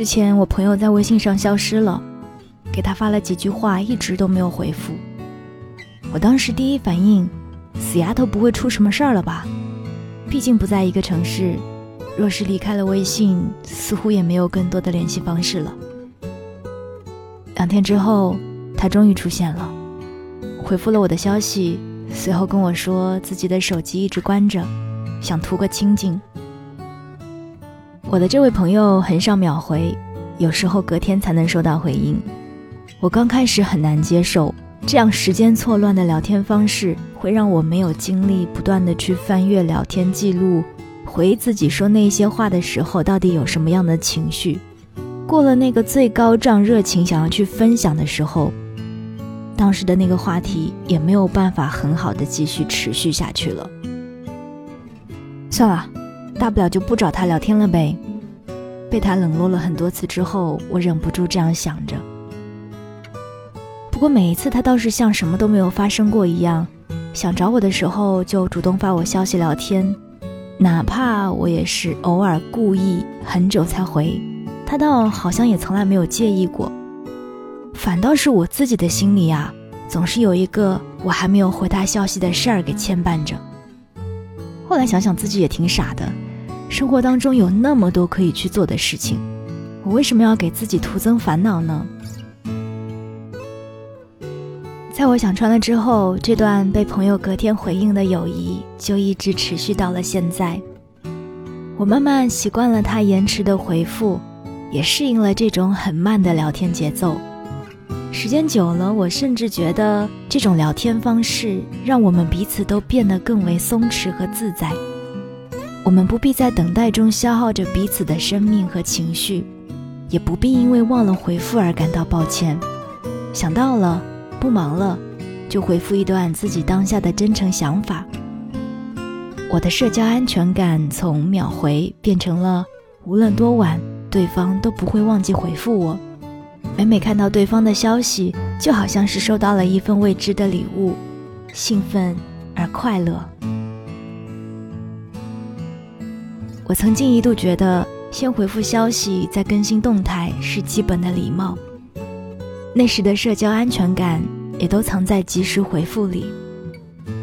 之前我朋友在微信上消失了，给他发了几句话，一直都没有回复。我当时第一反应，死丫头不会出什么事儿了吧？毕竟不在一个城市，若是离开了微信，似乎也没有更多的联系方式了。两天之后，他终于出现了，回复了我的消息，随后跟我说自己的手机一直关着，想图个清静。我的这位朋友很少秒回，有时候隔天才能收到回应。我刚开始很难接受，这样时间错乱的聊天方式会让我没有精力不断的去翻阅聊天记录，回忆自己说那些话的时候到底有什么样的情绪。过了那个最高涨热情想要去分享的时候，当时的那个话题也没有办法很好的继续持续下去了。算了，大不了就不找他聊天了呗。被他冷落了很多次之后，我忍不住这样想着。不过每一次他倒是像什么都没有发生过一样，想找我的时候就主动发我消息聊天，哪怕我也是偶尔故意很久才回。他倒好像也从来没有介意过，反倒是我自己的心里啊，总是有一个我还没有回他消息的事儿给牵绊着。后来想想自己也挺傻的，生活当中有那么多可以去做的事情，我为什么要给自己徒增烦恼呢？在我想穿了之后，这段被朋友隔天回应的友谊就一直持续到了现在。我慢慢习惯了他延迟的回复。也适应了这种很慢的聊天节奏，时间久了，我甚至觉得这种聊天方式让我们彼此都变得更为松弛和自在。我们不必在等待中消耗着彼此的生命和情绪，也不必因为忘了回复而感到抱歉。想到了，不忙了，就回复一段自己当下的真诚想法。我的社交安全感从秒回变成了无论多晚。对方都不会忘记回复我，每每看到对方的消息，就好像是收到了一份未知的礼物，兴奋而快乐。我曾经一度觉得，先回复消息再更新动态是基本的礼貌，那时的社交安全感也都藏在及时回复里，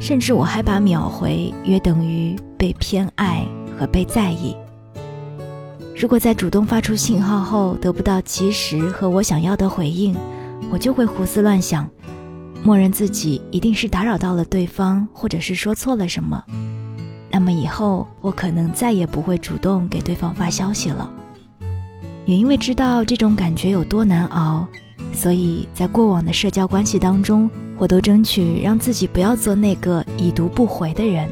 甚至我还把秒回约等于被偏爱和被在意。如果在主动发出信号后得不到及时和我想要的回应，我就会胡思乱想，默认自己一定是打扰到了对方，或者是说错了什么。那么以后我可能再也不会主动给对方发消息了。也因为知道这种感觉有多难熬，所以在过往的社交关系当中，我都争取让自己不要做那个已读不回的人。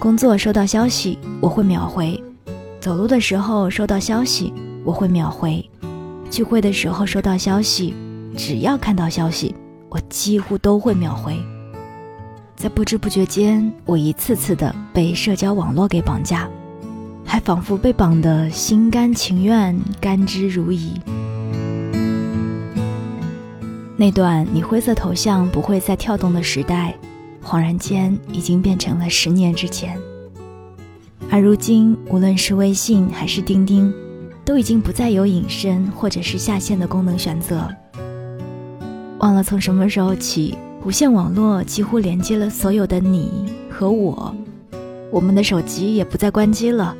工作收到消息，我会秒回。走路的时候收到消息，我会秒回；聚会的时候收到消息，只要看到消息，我几乎都会秒回。在不知不觉间，我一次次的被社交网络给绑架，还仿佛被绑得心甘情愿、甘之如饴。那段你灰色头像不会再跳动的时代，恍然间已经变成了十年之前。而如今，无论是微信还是钉钉，都已经不再有隐身或者是下线的功能选择。忘了从什么时候起，无线网络几乎连接了所有的你和我。我们的手机也不再关机了，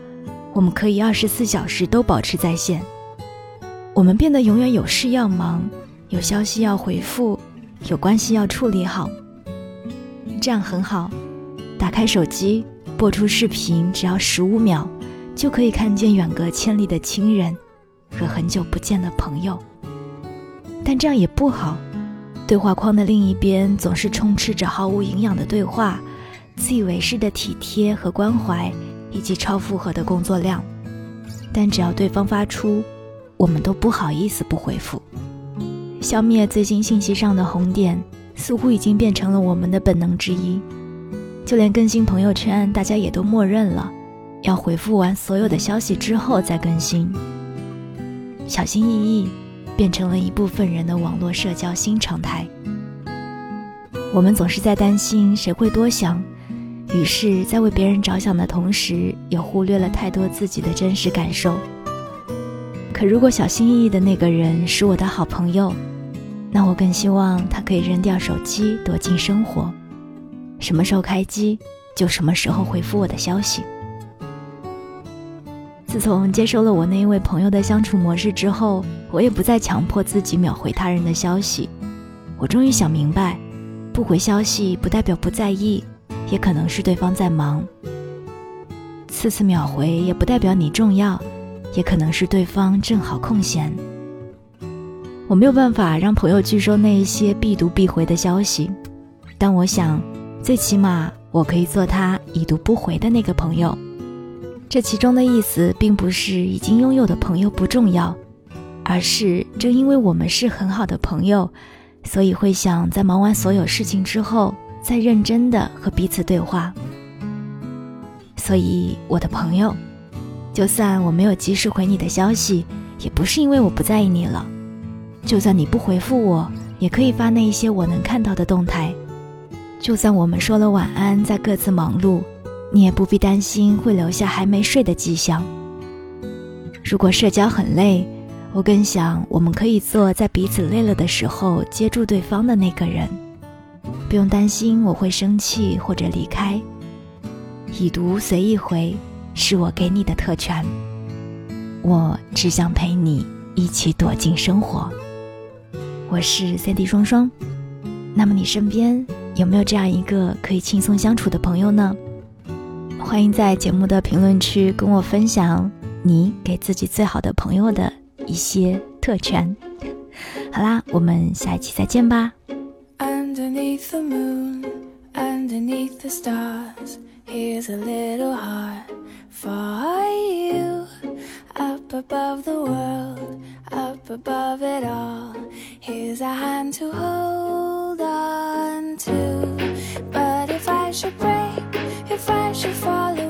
我们可以二十四小时都保持在线。我们变得永远有事要忙，有消息要回复，有关系要处理好。这样很好，打开手机。播出视频只要十五秒，就可以看见远隔千里的亲人和很久不见的朋友。但这样也不好，对话框的另一边总是充斥着毫无营养的对话，自以为是的体贴和关怀，以及超负荷的工作量。但只要对方发出，我们都不好意思不回复。消灭最近信息上的红点，似乎已经变成了我们的本能之一。就连更新朋友圈，大家也都默认了，要回复完所有的消息之后再更新。小心翼翼，变成了一部分人的网络社交新常态。我们总是在担心谁会多想，于是，在为别人着想的同时，也忽略了太多自己的真实感受。可如果小心翼翼的那个人是我的好朋友，那我更希望他可以扔掉手机，躲进生活，什么时候开机就什么时候回复我的消息。自从接受了我那一位朋友的相处模式之后，我也不再强迫自己秒回他人的消息。我终于想明白，不回消息不代表不在意，也可能是对方在忙。次次秒回也不代表你重要，也可能是对方正好空闲。我没有办法让朋友拒收那一些必读必回的消息，但我想，最起码我可以做他已读不回的那个朋友。这其中的意思，并不是已经拥有的朋友不重要，而是正因为我们是很好的朋友，所以会想在忙完所有事情之后，再认真的和彼此对话。所以，我的朋友，就算我没有及时回你的消息，也不是因为我不在意你了。就算你不回复我，也可以发那一些我能看到的动态。就算我们说了晚安，在各自忙碌，你也不必担心会留下还没睡的迹象。如果社交很累，我更想我们可以做在彼此累了的时候接住对方的那个人，不用担心我会生气或者离开。已读随意回，是我给你的特权。我只想陪你一起躲进生活。我是 CD 双双。那么你身边有没有这样一个可以轻松相处的朋友呢？欢迎在节目的评论区跟我分享你给自己最好的朋友的一些特权。好啦，我们下一期再见吧。Underneath the moon, underneath the stars, Here's a little heart for you. Up above the world, up above it all. Here's a hand to hold on to. But if I should break, if I should fall away.